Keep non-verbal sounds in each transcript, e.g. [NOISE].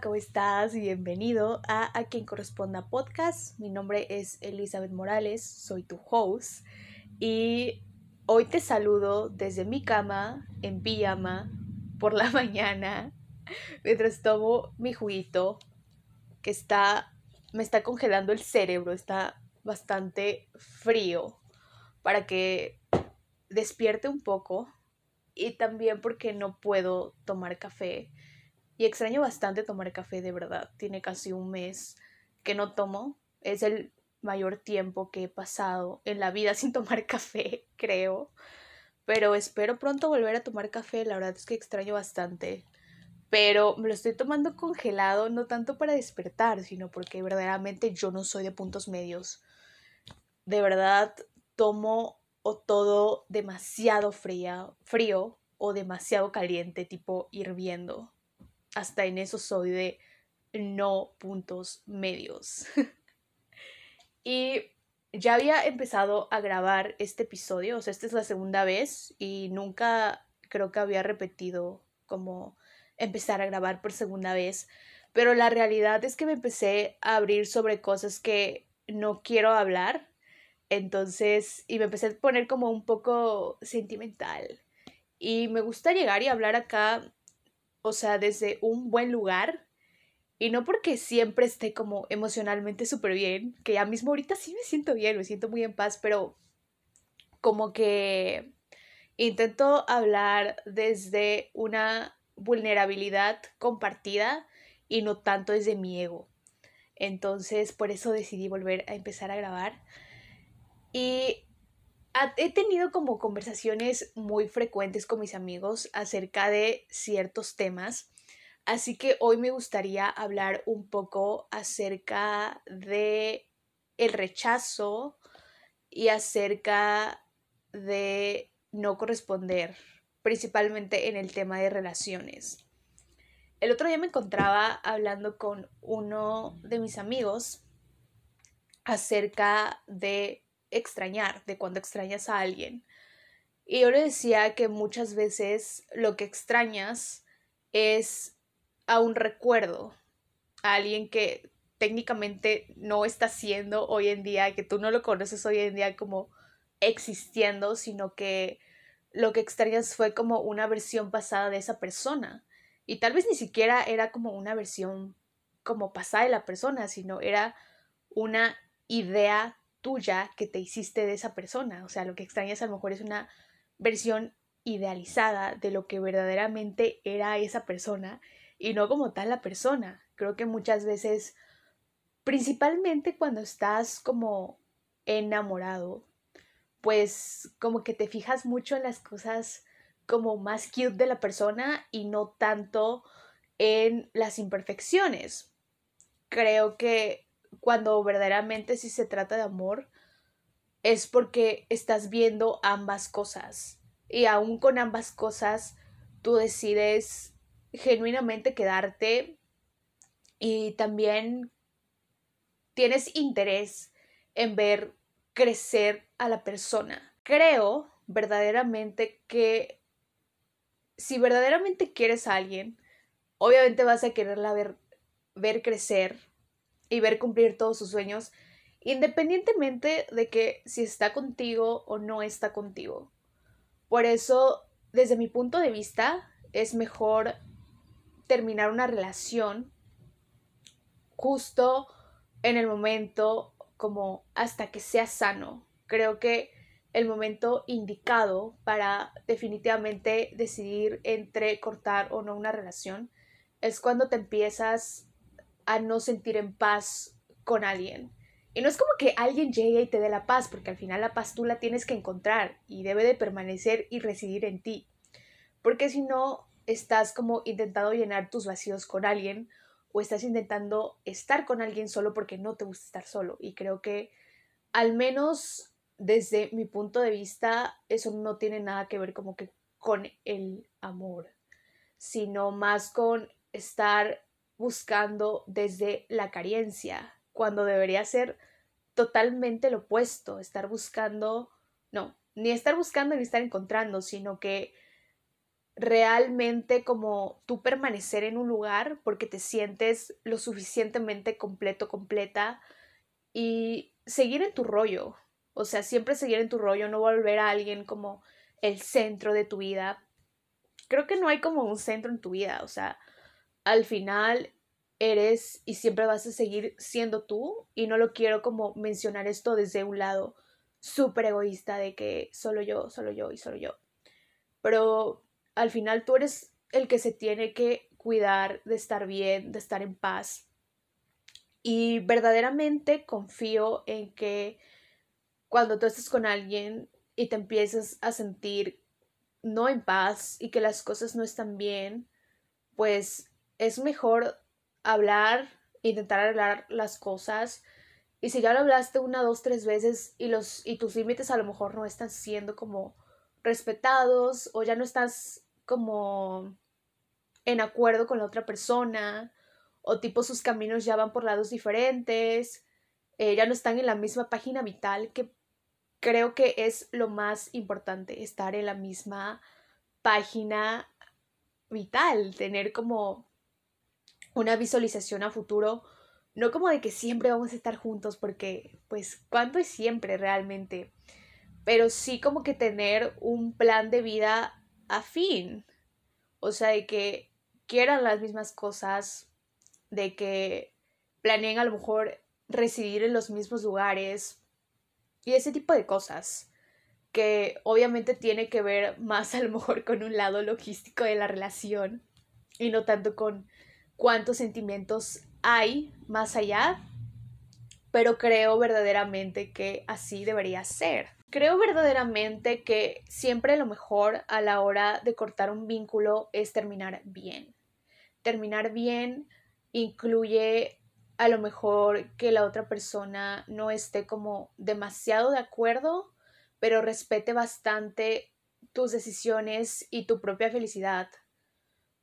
¿cómo estás? Bienvenido a A quien corresponda podcast. Mi nombre es Elizabeth Morales, soy tu host y hoy te saludo desde mi cama en pijama por la [LAUGHS] mañana mientras tomo mi juguito que está me está congelando el cerebro, está bastante frío para que despierte un poco y también porque no puedo tomar café y extraño bastante tomar café de verdad. Tiene casi un mes que no tomo. Es el mayor tiempo que he pasado en la vida [LAUGHS] sin tomar café, creo. Pero espero pronto volver a tomar café. La verdad es que extraño bastante. Pero me lo estoy tomando congelado, no tanto para despertar, sino porque verdaderamente yo no soy de puntos medios. De verdad, tomo o todo demasiado fría, frío o demasiado caliente, tipo hirviendo hasta en eso soy de no puntos medios. [LAUGHS] y ya había empezado a grabar este episodio, o sea, esta es la segunda vez y nunca creo que había repetido como empezar a grabar por segunda vez, pero la realidad es que me empecé a abrir sobre cosas que no quiero hablar, entonces, y me empecé a poner como un poco sentimental. Y me gusta llegar y hablar acá o sea, desde un buen lugar. Y no porque siempre esté como emocionalmente súper bien, que ya mismo ahorita sí me siento bien, me siento muy en paz, pero como que intento hablar desde una vulnerabilidad compartida y no tanto desde mi ego. Entonces, por eso decidí volver a empezar a grabar. Y he tenido como conversaciones muy frecuentes con mis amigos acerca de ciertos temas, así que hoy me gustaría hablar un poco acerca de el rechazo y acerca de no corresponder, principalmente en el tema de relaciones. El otro día me encontraba hablando con uno de mis amigos acerca de extrañar, de cuando extrañas a alguien. Y yo le decía que muchas veces lo que extrañas es a un recuerdo, a alguien que técnicamente no está siendo hoy en día, que tú no lo conoces hoy en día como existiendo, sino que lo que extrañas fue como una versión pasada de esa persona. Y tal vez ni siquiera era como una versión como pasada de la persona, sino era una idea tuya que te hiciste de esa persona. O sea, lo que extrañas a lo mejor es una versión idealizada de lo que verdaderamente era esa persona y no como tal la persona. Creo que muchas veces, principalmente cuando estás como enamorado, pues como que te fijas mucho en las cosas como más cute de la persona y no tanto en las imperfecciones. Creo que cuando verdaderamente si se trata de amor, es porque estás viendo ambas cosas. Y aún con ambas cosas, tú decides genuinamente quedarte y también tienes interés en ver crecer a la persona. Creo verdaderamente que si verdaderamente quieres a alguien, obviamente vas a quererla ver, ver crecer y ver cumplir todos sus sueños, independientemente de que si está contigo o no está contigo. Por eso, desde mi punto de vista, es mejor terminar una relación justo en el momento como hasta que sea sano. Creo que el momento indicado para definitivamente decidir entre cortar o no una relación es cuando te empiezas a no sentir en paz con alguien. Y no es como que alguien llegue y te dé la paz, porque al final la paz tú la tienes que encontrar y debe de permanecer y residir en ti. Porque si no, estás como intentando llenar tus vacíos con alguien o estás intentando estar con alguien solo porque no te gusta estar solo. Y creo que al menos desde mi punto de vista, eso no tiene nada que ver como que con el amor, sino más con estar buscando desde la carencia, cuando debería ser totalmente lo opuesto, estar buscando, no, ni estar buscando ni estar encontrando, sino que realmente como tú permanecer en un lugar porque te sientes lo suficientemente completo, completa y seguir en tu rollo. O sea, siempre seguir en tu rollo, no volver a alguien como el centro de tu vida. Creo que no hay como un centro en tu vida, o sea, al final eres y siempre vas a seguir siendo tú y no lo quiero como mencionar esto desde un lado súper egoísta de que solo yo, solo yo y solo yo. Pero al final tú eres el que se tiene que cuidar de estar bien, de estar en paz. Y verdaderamente confío en que cuando tú estés con alguien y te empiezas a sentir no en paz y que las cosas no están bien, pues es mejor hablar, intentar arreglar las cosas. Y si ya lo hablaste una, dos, tres veces y, los, y tus límites a lo mejor no están siendo como respetados o ya no estás como en acuerdo con la otra persona o tipo sus caminos ya van por lados diferentes, eh, ya no están en la misma página vital, que creo que es lo más importante, estar en la misma página vital, tener como una visualización a futuro, no como de que siempre vamos a estar juntos, porque pues cuánto es siempre realmente, pero sí como que tener un plan de vida afín, o sea, de que quieran las mismas cosas, de que planeen a lo mejor residir en los mismos lugares y ese tipo de cosas que obviamente tiene que ver más a lo mejor con un lado logístico de la relación y no tanto con cuántos sentimientos hay más allá, pero creo verdaderamente que así debería ser. Creo verdaderamente que siempre lo mejor a la hora de cortar un vínculo es terminar bien. Terminar bien incluye a lo mejor que la otra persona no esté como demasiado de acuerdo, pero respete bastante tus decisiones y tu propia felicidad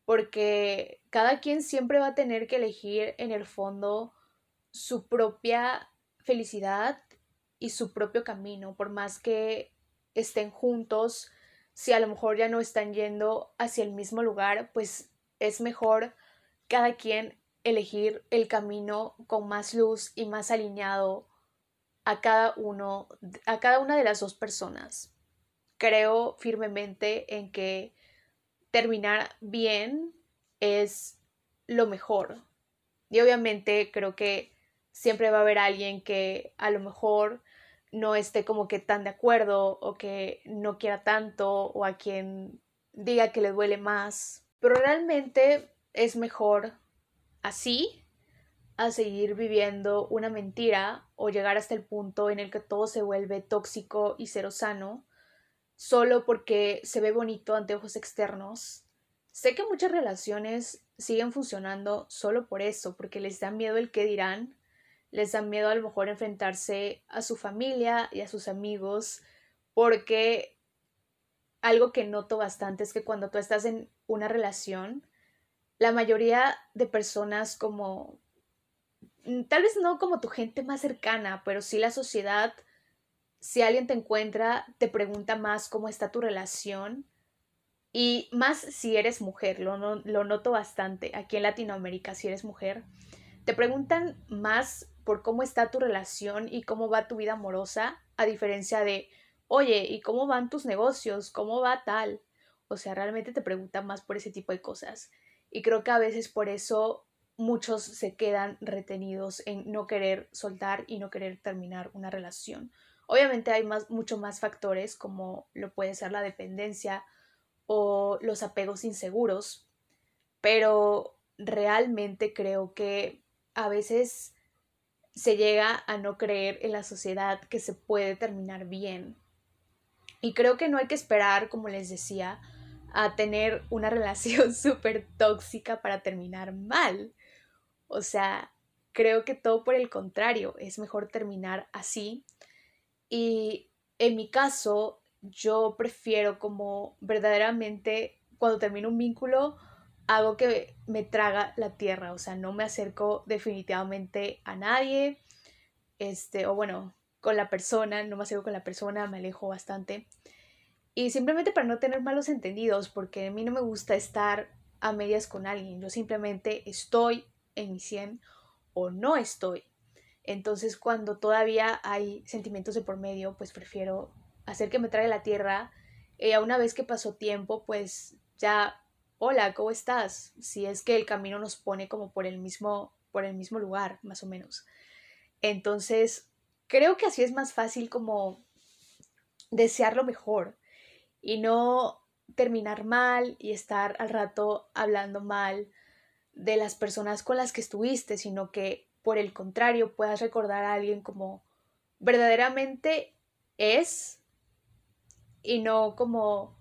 porque cada quien siempre va a tener que elegir en el fondo su propia felicidad y su propio camino, por más que estén juntos, si a lo mejor ya no están yendo hacia el mismo lugar, pues es mejor cada quien elegir el camino con más luz y más alineado a cada uno, a cada una de las dos personas. Creo firmemente en que terminar bien es lo mejor. Y obviamente creo que siempre va a haber alguien que a lo mejor no esté como que tan de acuerdo o que no quiera tanto o a quien diga que le duele más. Pero realmente es mejor así a seguir viviendo una mentira o llegar hasta el punto en el que todo se vuelve tóxico y cero sano solo porque se ve bonito ante ojos externos. Sé que muchas relaciones siguen funcionando solo por eso, porque les da miedo el qué dirán, les da miedo a lo mejor enfrentarse a su familia y a sus amigos, porque algo que noto bastante es que cuando tú estás en una relación, la mayoría de personas como, mm, tal vez no como tu gente más cercana, pero sí la sociedad, si alguien te encuentra, te pregunta más cómo está tu relación y más si eres mujer, lo, lo noto bastante aquí en Latinoamérica, si eres mujer, te preguntan más por cómo está tu relación y cómo va tu vida amorosa, a diferencia de, oye, ¿y cómo van tus negocios? ¿Cómo va tal? O sea, realmente te preguntan más por ese tipo de cosas. Y creo que a veces por eso muchos se quedan retenidos en no querer soltar y no querer terminar una relación. Obviamente hay más, mucho más factores como lo puede ser la dependencia, o los apegos inseguros, pero realmente creo que a veces se llega a no creer en la sociedad que se puede terminar bien. Y creo que no hay que esperar, como les decía, a tener una relación [LAUGHS] súper tóxica para terminar mal. O sea, creo que todo por el contrario, es mejor terminar así. Y en mi caso, yo prefiero como verdaderamente cuando termino un vínculo hago que me traga la tierra, o sea, no me acerco definitivamente a nadie, este, o bueno, con la persona, no me acerco con la persona, me alejo bastante. Y simplemente para no tener malos entendidos, porque a mí no me gusta estar a medias con alguien, yo simplemente estoy en mi 100 o no estoy. Entonces cuando todavía hay sentimientos de por medio, pues prefiero hacer que me traiga la tierra. Y a una vez que pasó tiempo, pues ya, hola, ¿cómo estás? Si es que el camino nos pone como por el mismo, por el mismo lugar, más o menos. Entonces, creo que así es más fácil como desear lo mejor y no terminar mal y estar al rato hablando mal de las personas con las que estuviste, sino que por el contrario puedas recordar a alguien como verdaderamente es y no como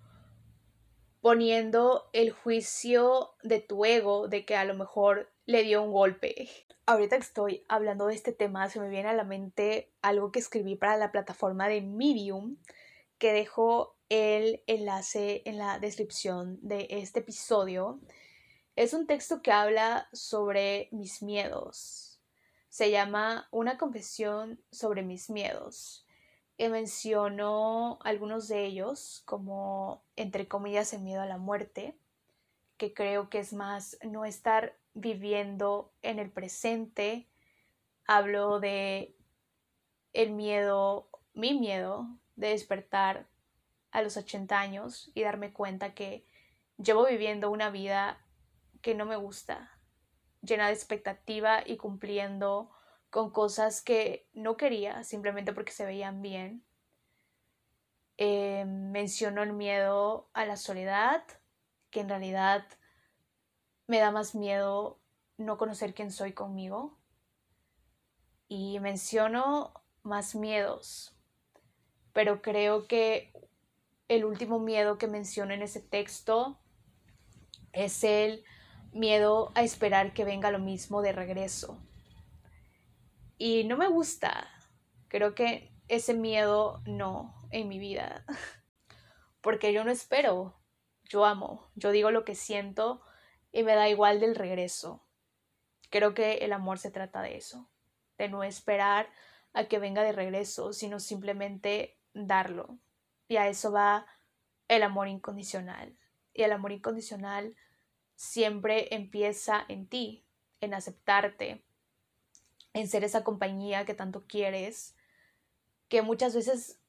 poniendo el juicio de tu ego de que a lo mejor le dio un golpe. Ahorita que estoy hablando de este tema, se me viene a la mente algo que escribí para la plataforma de Medium, que dejo el enlace en la descripción de este episodio. Es un texto que habla sobre mis miedos. Se llama Una confesión sobre mis miedos. Y menciono algunos de ellos, como entre comillas el miedo a la muerte, que creo que es más no estar viviendo en el presente. Hablo de el miedo, mi miedo de despertar a los 80 años y darme cuenta que llevo viviendo una vida que no me gusta, llena de expectativa y cumpliendo con cosas que no quería simplemente porque se veían bien. Eh, menciono el miedo a la soledad, que en realidad me da más miedo no conocer quién soy conmigo. Y menciono más miedos, pero creo que el último miedo que menciono en ese texto es el miedo a esperar que venga lo mismo de regreso. Y no me gusta. Creo que ese miedo no en mi vida. [LAUGHS] Porque yo no espero. Yo amo. Yo digo lo que siento y me da igual del regreso. Creo que el amor se trata de eso. De no esperar a que venga de regreso, sino simplemente darlo. Y a eso va el amor incondicional. Y el amor incondicional siempre empieza en ti, en aceptarte, en ser esa compañía que tanto quieres, que muchas veces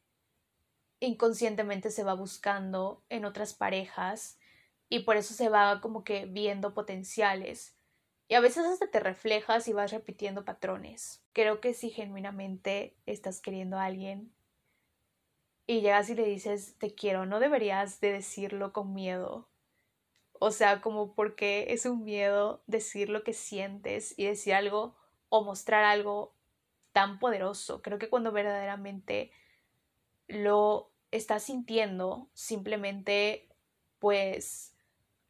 inconscientemente se va buscando en otras parejas y por eso se va como que viendo potenciales. Y a veces hasta te reflejas y vas repitiendo patrones. Creo que si genuinamente estás queriendo a alguien y llegas y le dices te quiero, no deberías de decirlo con miedo. O sea, como porque es un miedo decir lo que sientes y decir algo o mostrar algo tan poderoso. Creo que cuando verdaderamente lo estás sintiendo, simplemente pues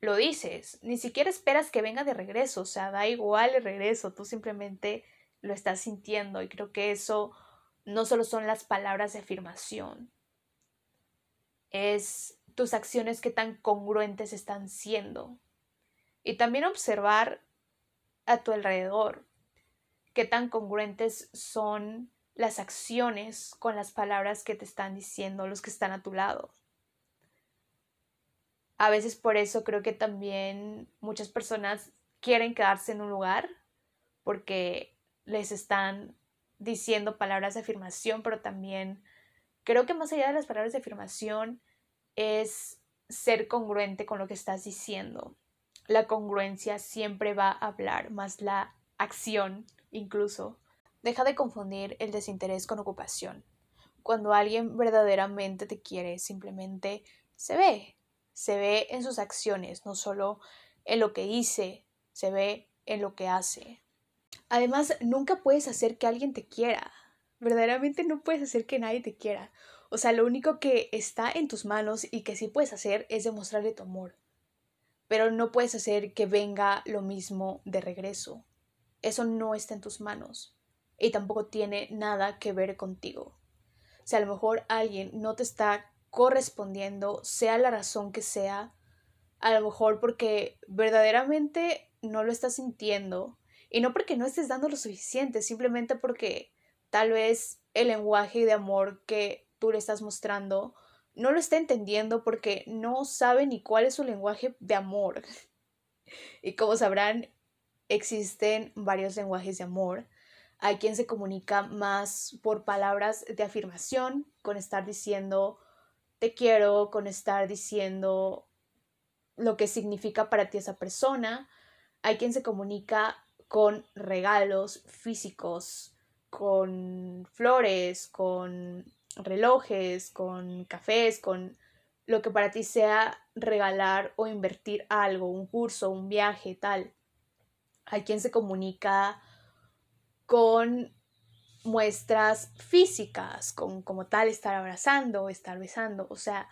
lo dices. Ni siquiera esperas que venga de regreso, o sea, da igual el regreso, tú simplemente lo estás sintiendo y creo que eso no solo son las palabras de afirmación, es tus acciones que tan congruentes están siendo. Y también observar a tu alrededor qué tan congruentes son las acciones con las palabras que te están diciendo los que están a tu lado. A veces por eso creo que también muchas personas quieren quedarse en un lugar porque les están diciendo palabras de afirmación, pero también creo que más allá de las palabras de afirmación es ser congruente con lo que estás diciendo. La congruencia siempre va a hablar, más la acción incluso. Deja de confundir el desinterés con ocupación. Cuando alguien verdaderamente te quiere, simplemente se ve, se ve en sus acciones, no solo en lo que dice, se ve en lo que hace. Además, nunca puedes hacer que alguien te quiera. Verdaderamente no puedes hacer que nadie te quiera. O sea, lo único que está en tus manos y que sí puedes hacer es demostrarle tu amor. Pero no puedes hacer que venga lo mismo de regreso. Eso no está en tus manos y tampoco tiene nada que ver contigo. Si a lo mejor alguien no te está correspondiendo, sea la razón que sea, a lo mejor porque verdaderamente no lo estás sintiendo y no porque no estés dando lo suficiente, simplemente porque tal vez el lenguaje de amor que tú le estás mostrando no lo está entendiendo porque no sabe ni cuál es su lenguaje de amor. [LAUGHS] Y como sabrán, existen varios lenguajes de amor. Hay quien se comunica más por palabras de afirmación, con estar diciendo te quiero, con estar diciendo lo que significa para ti esa persona. Hay quien se comunica con regalos físicos, con flores, con relojes, con cafés, con lo que para ti sea regalar o invertir algo, un curso, un viaje, tal. Hay quien se comunica con muestras físicas, con como tal estar abrazando, estar besando, o sea,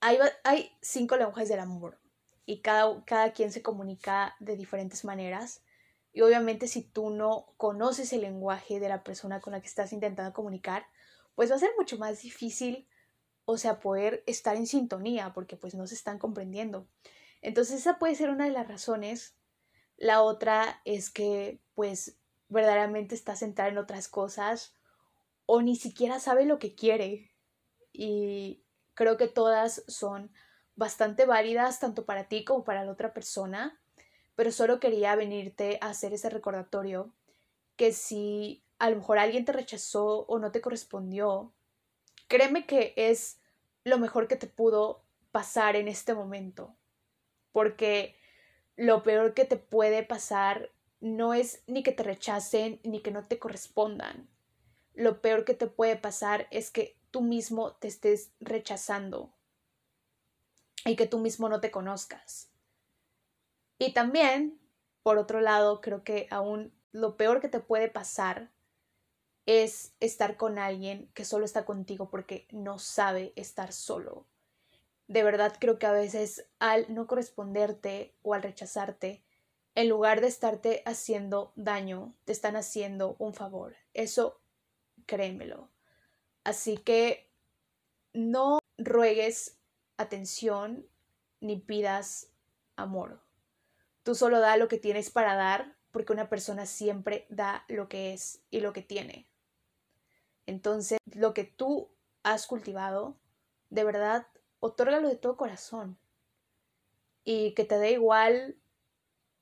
hay, hay cinco lenguajes del amor y cada, cada quien se comunica de diferentes maneras. Y obviamente si tú no conoces el lenguaje de la persona con la que estás intentando comunicar, pues va a ser mucho más difícil, o sea, poder estar en sintonía porque pues no se están comprendiendo. Entonces esa puede ser una de las razones. La otra es que pues verdaderamente está centrada en otras cosas o ni siquiera sabe lo que quiere. Y creo que todas son bastante válidas tanto para ti como para la otra persona, pero solo quería venirte a hacer ese recordatorio que si a lo mejor alguien te rechazó o no te correspondió, créeme que es lo mejor que te pudo pasar en este momento, porque lo peor que te puede pasar no es ni que te rechacen ni que no te correspondan. Lo peor que te puede pasar es que tú mismo te estés rechazando y que tú mismo no te conozcas. Y también, por otro lado, creo que aún lo peor que te puede pasar es estar con alguien que solo está contigo porque no sabe estar solo. De verdad creo que a veces al no corresponderte o al rechazarte, en lugar de estarte haciendo daño, te están haciendo un favor. Eso créemelo. Así que no ruegues atención ni pidas amor. Tú solo da lo que tienes para dar porque una persona siempre da lo que es y lo que tiene. Entonces, lo que tú has cultivado, de verdad, otórgalo de todo corazón. Y que te dé igual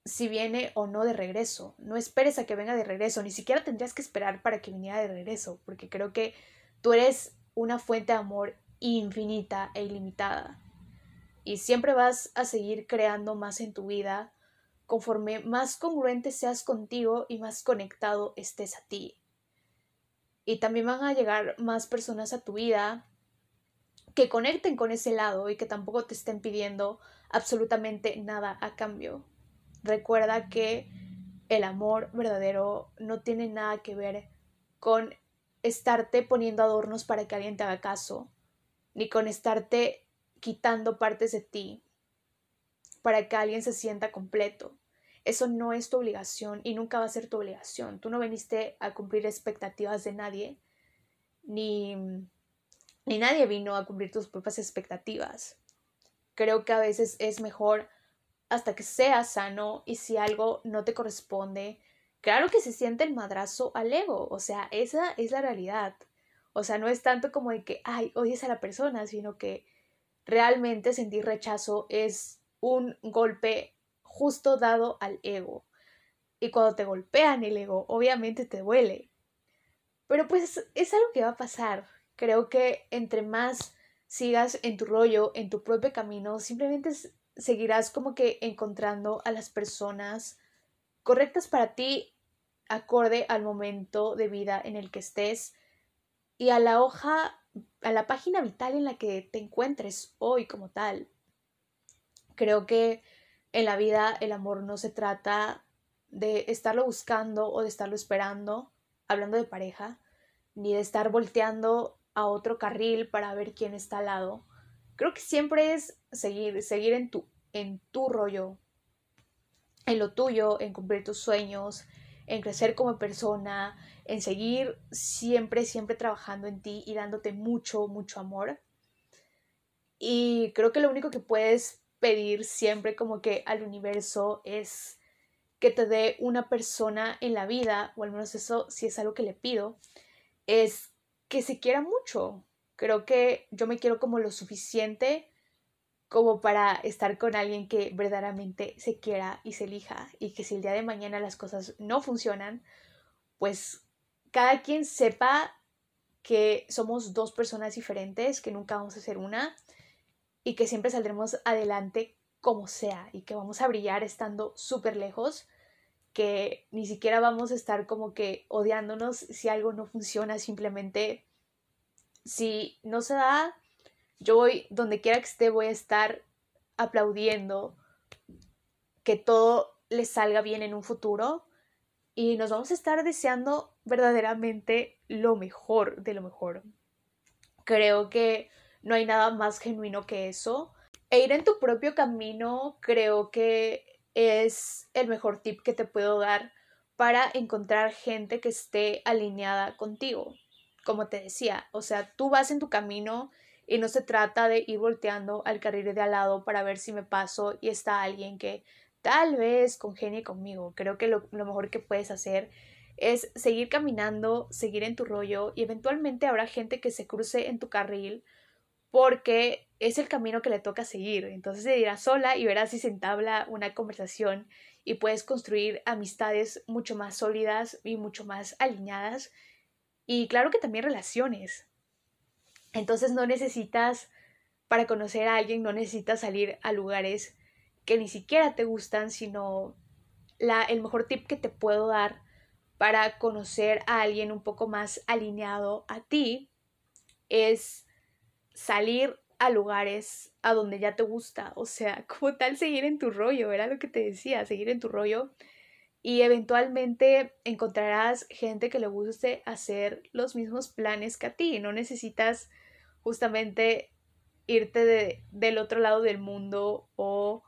si viene o no de regreso. No esperes a que venga de regreso, ni siquiera tendrías que esperar para que viniera de regreso, porque creo que tú eres una fuente de amor infinita e ilimitada. Y siempre vas a seguir creando más en tu vida conforme más congruente seas contigo y más conectado estés a ti. Y también van a llegar más personas a tu vida que conecten con ese lado y que tampoco te estén pidiendo absolutamente nada a cambio. Recuerda que el amor verdadero no tiene nada que ver con estarte poniendo adornos para que alguien te haga caso, ni con estarte quitando partes de ti para que alguien se sienta completo. Eso no es tu obligación y nunca va a ser tu obligación. Tú no viniste a cumplir expectativas de nadie, ni, ni nadie vino a cumplir tus propias expectativas. Creo que a veces es mejor hasta que seas sano y si algo no te corresponde, claro que se siente el madrazo al ego, o sea, esa es la realidad. O sea, no es tanto como de que, ay, odies a la persona, sino que realmente sentir rechazo es un golpe justo dado al ego. Y cuando te golpean el ego, obviamente te duele. Pero pues es algo que va a pasar. Creo que entre más sigas en tu rollo, en tu propio camino, simplemente seguirás como que encontrando a las personas correctas para ti, acorde al momento de vida en el que estés y a la hoja, a la página vital en la que te encuentres hoy como tal. Creo que en la vida el amor no se trata de estarlo buscando o de estarlo esperando, hablando de pareja, ni de estar volteando a otro carril para ver quién está al lado. Creo que siempre es seguir, seguir en tu, en tu rollo, en lo tuyo, en cumplir tus sueños, en crecer como persona, en seguir siempre, siempre trabajando en ti y dándote mucho, mucho amor. Y creo que lo único que puedes pedir siempre como que al universo es que te dé una persona en la vida, o al menos eso si es algo que le pido, es que se quiera mucho. Creo que yo me quiero como lo suficiente como para estar con alguien que verdaderamente se quiera y se elija y que si el día de mañana las cosas no funcionan, pues cada quien sepa que somos dos personas diferentes, que nunca vamos a ser una y que siempre saldremos adelante como sea y que vamos a brillar estando súper lejos, que ni siquiera vamos a estar como que odiándonos si algo no funciona, simplemente si no se da, yo voy, donde quiera que esté, voy a estar aplaudiendo que todo le salga bien en un futuro y nos vamos a estar deseando verdaderamente lo mejor de lo mejor. Creo que no hay nada más genuino que eso. E ir en tu propio camino creo que es el mejor tip que te puedo dar para encontrar gente que esté alineada contigo. Como te decía, o sea, tú vas en tu camino y no se trata de ir volteando al carril de al lado para ver si me paso y está alguien que tal vez congenie conmigo. Creo que lo, mejor que puedes hacer es seguir caminando, seguir en tu rollo y eventualmente habrá gente que se cruce en tu carril porque es el camino que le toca seguir. Entonces se irá sola y verás si se entabla una conversación y puedes construir amistades mucho más sólidas y mucho más alineadas. Y claro que también relaciones. Entonces no necesitas, para conocer a alguien, no necesitas salir a lugares que ni siquiera te gustan, sino la, el mejor tip que te puedo dar para conocer a alguien un poco más alineado a ti es salir a lugares a donde ya te gusta, o sea, [LAUGHS] como tal seguir en tu rollo, era lo que te decía, seguir en tu rollo y eventualmente encontrarás gente que le guste hacer los mismos planes que a ti, no necesitas justamente irte de, del otro lado del mundo o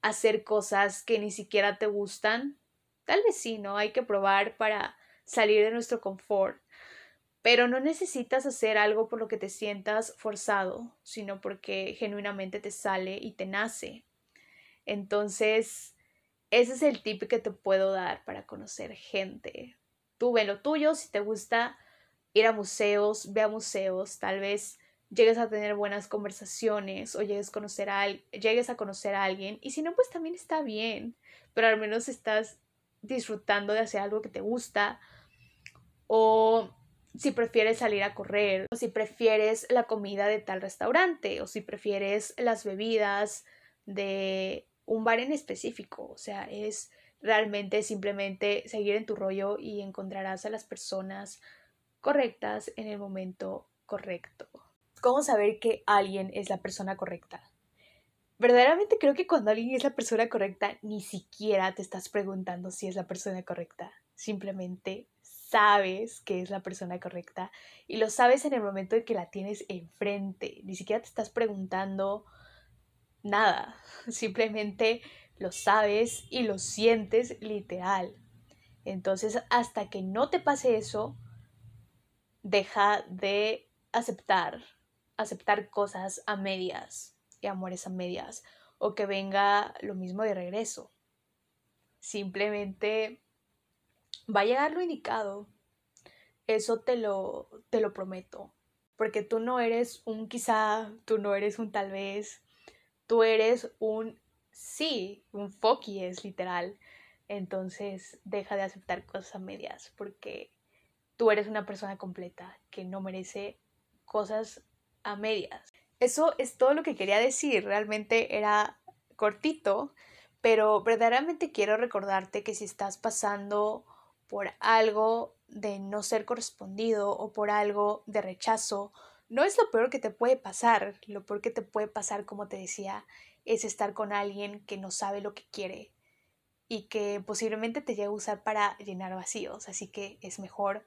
hacer cosas que ni siquiera te gustan. Tal vez sí, ¿no? Hay que probar para salir de nuestro confort. Pero no necesitas hacer algo por lo que te sientas forzado, sino porque genuinamente te sale y te nace. Entonces, ese es el tip que te puedo dar para conocer gente. Tú ve lo tuyo, si te gusta ir a museos, ve a museos, tal vez llegues a tener buenas conversaciones o llegues a conocer a, llegues a conocer a alguien y si no pues también está bien, pero al menos estás disfrutando de hacer algo que te gusta o si prefieres salir a correr o si prefieres la comida de tal restaurante o si prefieres las bebidas de un bar en específico, o sea, es realmente simplemente seguir en tu rollo y encontrarás a las personas correctas en el momento correcto. ¿Cómo saber que alguien es la persona correcta? Verdaderamente creo que cuando alguien es la persona correcta, ni siquiera te estás preguntando si es la persona correcta. Simplemente sabes que es la persona correcta y lo sabes en el momento en que la tienes enfrente. Ni siquiera te estás preguntando nada. [LAUGHS] Simplemente lo sabes y lo sientes literal. Entonces, hasta que no te pase eso, deja de aceptar aceptar cosas a medias y amores a medias o que venga lo mismo de regreso. Simplemente va a llegar lo indicado. Eso te lo, te lo prometo. Porque tú no eres un quizá, tú no eres un tal vez, tú eres un sí, un foqui es literal. Entonces deja de aceptar cosas a medias porque tú eres una persona completa que no merece cosas a medias. Eso es todo lo que quería decir, realmente era cortito, pero verdaderamente quiero recordarte que si estás pasando por algo de no ser correspondido o por algo de rechazo, no es lo peor que te puede pasar. Lo peor que te puede pasar, como te decía, es estar con alguien que no sabe lo que quiere y que posiblemente te llegue a usar para llenar vacíos. Así que es mejor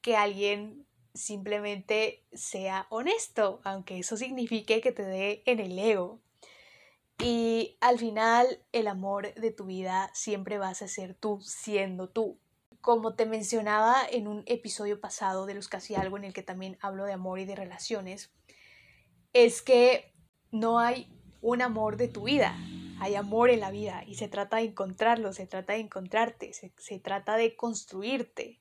que alguien simplemente sea honesto, aunque eso signifique que te dé en el ego. Y al final, el amor de tu vida siempre vas a ser tú siendo tú. Como te mencionaba en un episodio pasado de los casi algo en el que también hablo de amor y de relaciones, es que no hay un amor de tu vida, hay amor en la vida y se trata de encontrarlo, se trata de encontrarte, se, se trata de construirte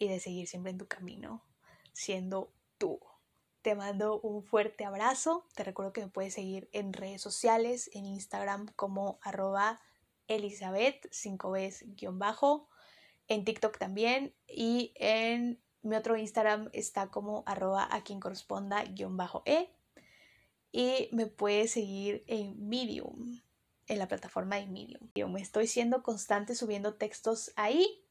y de seguir siempre en tu camino, siendo tú. te mando un fuerte abrazo. Te recuerdo que me puedes seguir en redes sociales, en Instagram como arroba Elizabeth 5 bajo en TikTok también y en mi otro Instagram está como arroba a quien corresponda guion bajo e y me puedes seguir en Medium, en la plataforma de Medium. Yo me estoy siendo constante subiendo textos ahí.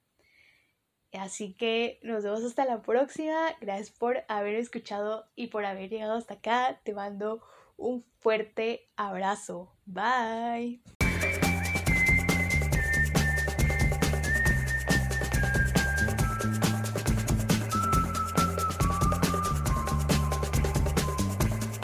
Así que nos vemos hasta la próxima. Gracias por haber escuchado y por haber llegado hasta acá. Te mando un fuerte abrazo. Bye.